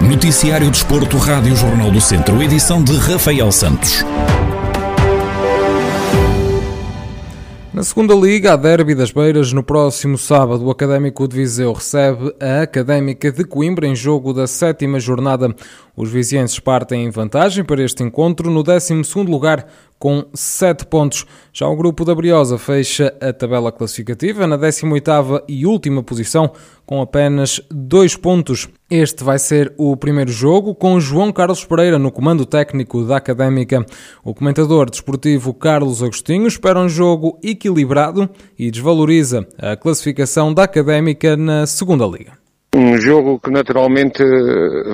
Noticiário Desporto, Rádio Jornal do Centro, edição de Rafael Santos. Na segunda liga, a Derby das Beiras, no próximo sábado, o Académico de Viseu recebe a Académica de Coimbra em jogo da sétima jornada. Os vizienses partem em vantagem para este encontro no 12 lugar com 7 pontos. Já o grupo da Briosa fecha a tabela classificativa na 18ª e última posição com apenas 2 pontos. Este vai ser o primeiro jogo com João Carlos Pereira no comando técnico da Académica. O comentador desportivo Carlos Agostinho espera um jogo equilibrado e desvaloriza a classificação da Académica na segunda liga. Um jogo que naturalmente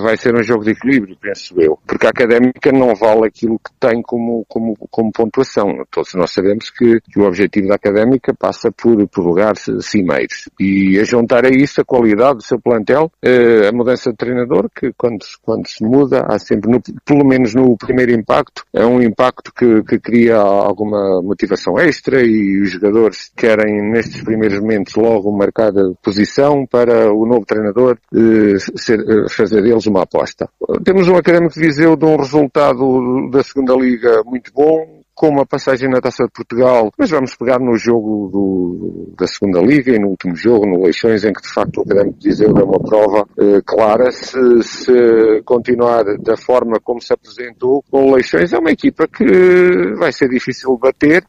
vai ser um jogo de equilíbrio, penso eu, porque a académica não vale aquilo que tem como, como, como pontuação. Todos nós sabemos que, que o objetivo da académica passa por, por lugares cimeiros. E a juntar a isso a qualidade do seu plantel, eh, a mudança de treinador, que quando, quando se muda, há sempre, no, pelo menos no primeiro impacto, é um impacto que, que cria alguma motivação extra e os jogadores querem nestes primeiros momentos logo marcar posição para o novo treinador treinador eh, ser, eh, fazer deles uma aposta. Temos um Académico de Viseu de um resultado da segunda Liga muito bom, com uma passagem na Taça de Portugal, mas vamos pegar no jogo do, da segunda Liga e no último jogo, no Leixões, em que de facto o Académico de Viseu deu uma prova eh, clara. Se, se continuar da forma como se apresentou com o Leixões, é uma equipa que vai ser difícil bater,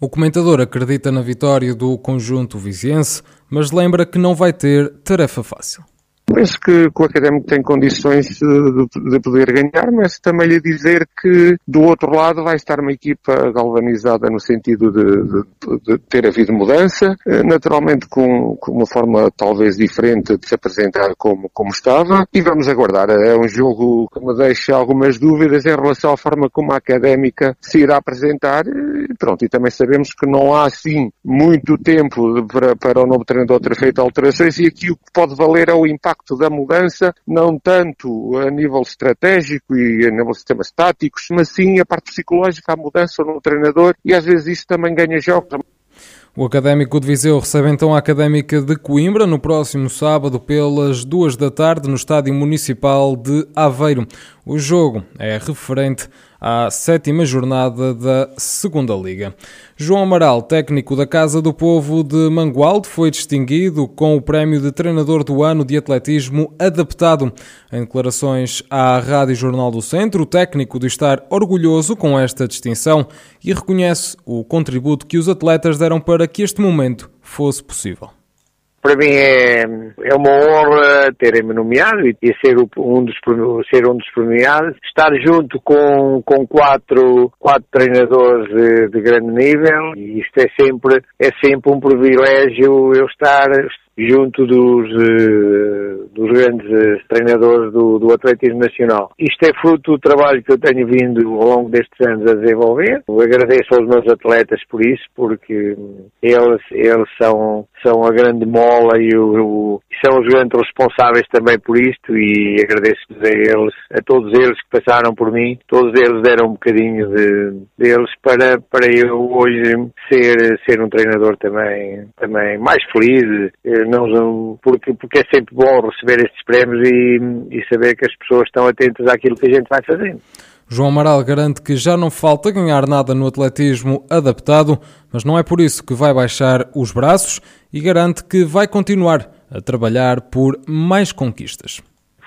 o comentador acredita na vitória do conjunto viziense, mas lembra que não vai ter tarefa fácil. Penso que, o académico tem condições de, de, poder ganhar, mas também lhe dizer que do outro lado vai estar uma equipa galvanizada no sentido de, de, de ter havido mudança, eh, naturalmente com, com, uma forma talvez diferente de se apresentar como, como estava, e vamos aguardar. É um jogo que me deixa algumas dúvidas em relação à forma como a académica se irá apresentar, e pronto, e também sabemos que não há assim muito tempo para, para o novo treinador ter feito alterações, e aqui o que pode valer é o impacto impacto da mudança, não tanto a nível estratégico e a nível de sistemas táticos, mas sim a parte psicológica, a mudança no treinador e às vezes isso também ganha jogos. O Académico de Viseu recebe então a Académica de Coimbra no próximo sábado pelas duas da tarde no Estádio Municipal de Aveiro. O jogo é referente à sétima jornada da Segunda Liga. João Amaral, técnico da Casa do Povo de Mangualde, foi distinguido com o prémio de treinador do ano de atletismo adaptado. Em declarações à Rádio Jornal do Centro, o técnico diz estar orgulhoso com esta distinção e reconhece o contributo que os atletas deram para que este momento fosse possível para mim é, é uma honra terem-me nomeado e, ser, um dos, ser um dos premiados. Estar junto com, com quatro, quatro treinadores de, de grande nível e isto é sempre, é sempre um privilégio eu estar, junto dos, uh, dos grandes uh, treinadores do, do atletismo nacional. Isto é fruto do trabalho que eu tenho vindo ao longo destes anos a desenvolver. Eu agradeço aos meus atletas por isso, porque eles, eles são, são a grande mola e o, o são os grandes responsáveis também por isto e agradeço a eles, a todos eles que passaram por mim. Todos eles deram um bocadinho de, deles para, para eu hoje ser, ser um treinador também, também mais feliz, não, porque, porque é sempre bom receber estes prémios e, e saber que as pessoas estão atentas àquilo que a gente vai fazendo. João Amaral garante que já não falta ganhar nada no atletismo adaptado, mas não é por isso que vai baixar os braços e garante que vai continuar a trabalhar por mais conquistas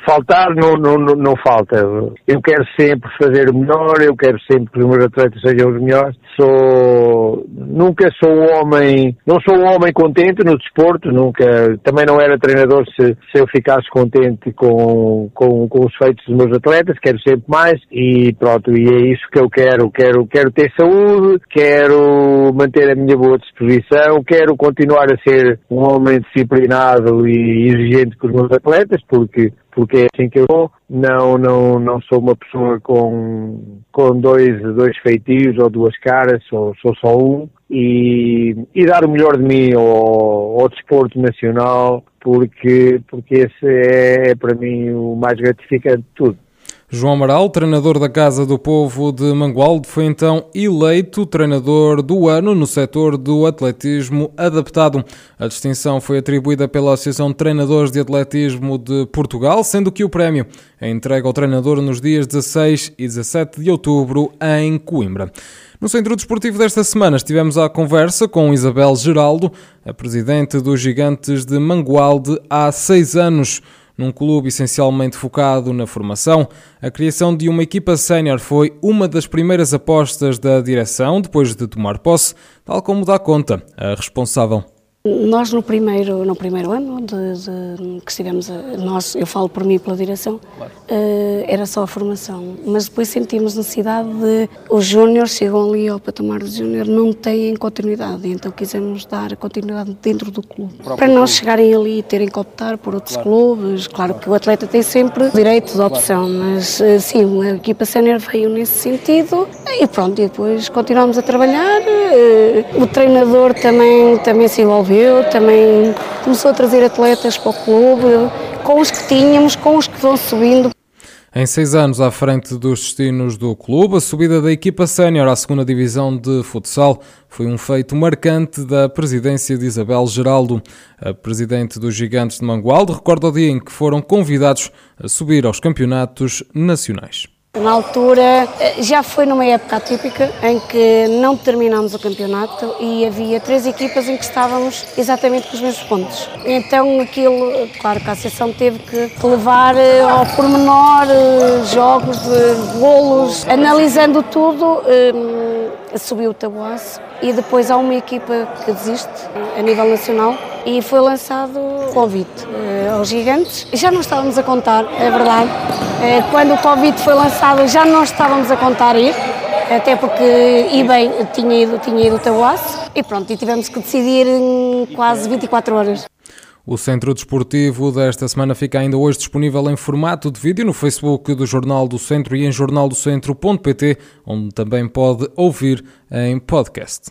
faltar não, não, não, falta. Eu quero sempre fazer o melhor, eu quero sempre que os meus atletas sejam os melhores. Sou, nunca sou homem, não sou um homem contente no desporto, nunca, também não era treinador se, se eu ficasse contente com, com, com os feitos dos meus atletas, quero sempre mais e pronto, e é isso que eu quero. Quero, quero ter saúde, quero manter a minha boa disposição, quero continuar a ser um homem disciplinado e exigente com os meus atletas, porque porque é assim que eu sou. Não, não, não sou uma pessoa com, com dois, dois feitios ou duas caras, sou, sou só um. E, e dar o melhor de mim ao, ao desporto nacional, porque, porque esse é, é para mim o mais gratificante de tudo. João Amaral, treinador da Casa do Povo de Mangualde, foi então eleito treinador do ano no setor do atletismo adaptado. A distinção foi atribuída pela Associação de Treinadores de Atletismo de Portugal, sendo que o prémio é entregue ao treinador nos dias 16 e 17 de outubro em Coimbra. No Centro Desportivo desta semana estivemos à conversa com Isabel Geraldo, a presidente dos Gigantes de Mangualde há seis anos. Num clube essencialmente focado na formação, a criação de uma equipa sénior foi uma das primeiras apostas da direção depois de tomar posse, tal como dá conta a responsável. Nós no primeiro, no primeiro ano de, de, que estivemos, nós, eu falo por mim e pela direção, claro. uh, era só a formação, mas depois sentimos necessidade de, os júniores chegam ali ao patamar do júnior, não têm continuidade, então quisemos dar continuidade dentro do clube. Para não chegarem ali e terem que optar por outros claro. clubes, claro, claro, que o atleta tem sempre direito de opção, mas uh, sim, a equipa sénior veio nesse sentido e pronto, e depois continuamos a trabalhar, uh, o treinador também, também se envolveu também começou a trazer atletas para o clube, com os que tínhamos, com os que vão subindo. Em seis anos à frente dos destinos do clube, a subida da equipa sénior à segunda divisão de futsal foi um feito marcante da presidência de Isabel Geraldo. A presidente dos Gigantes de Mangualde recorda o dia em que foram convidados a subir aos campeonatos nacionais. Na altura, eh, já foi numa época atípica em que não terminámos o campeonato e havia três equipas em que estávamos exatamente com os mesmos pontos. Então aquilo, claro que a Associação teve que levar eh, ao pormenor eh, jogos, golos, analisando tudo, subiu o tabuaço e depois há uma equipa que desiste a nível nacional e foi lançado o convite aos gigantes. Já não estávamos a contar, é verdade, eh, quando o Covid foi lançado já não estávamos a contar ir, até porque eBay tinha ido, tinha ido Tabuaço e pronto, e tivemos que decidir em quase 24 horas. O Centro Desportivo desta semana fica ainda hoje disponível em formato de vídeo no Facebook do Jornal do Centro e em jornaldocentro.pt, onde também pode ouvir em podcast.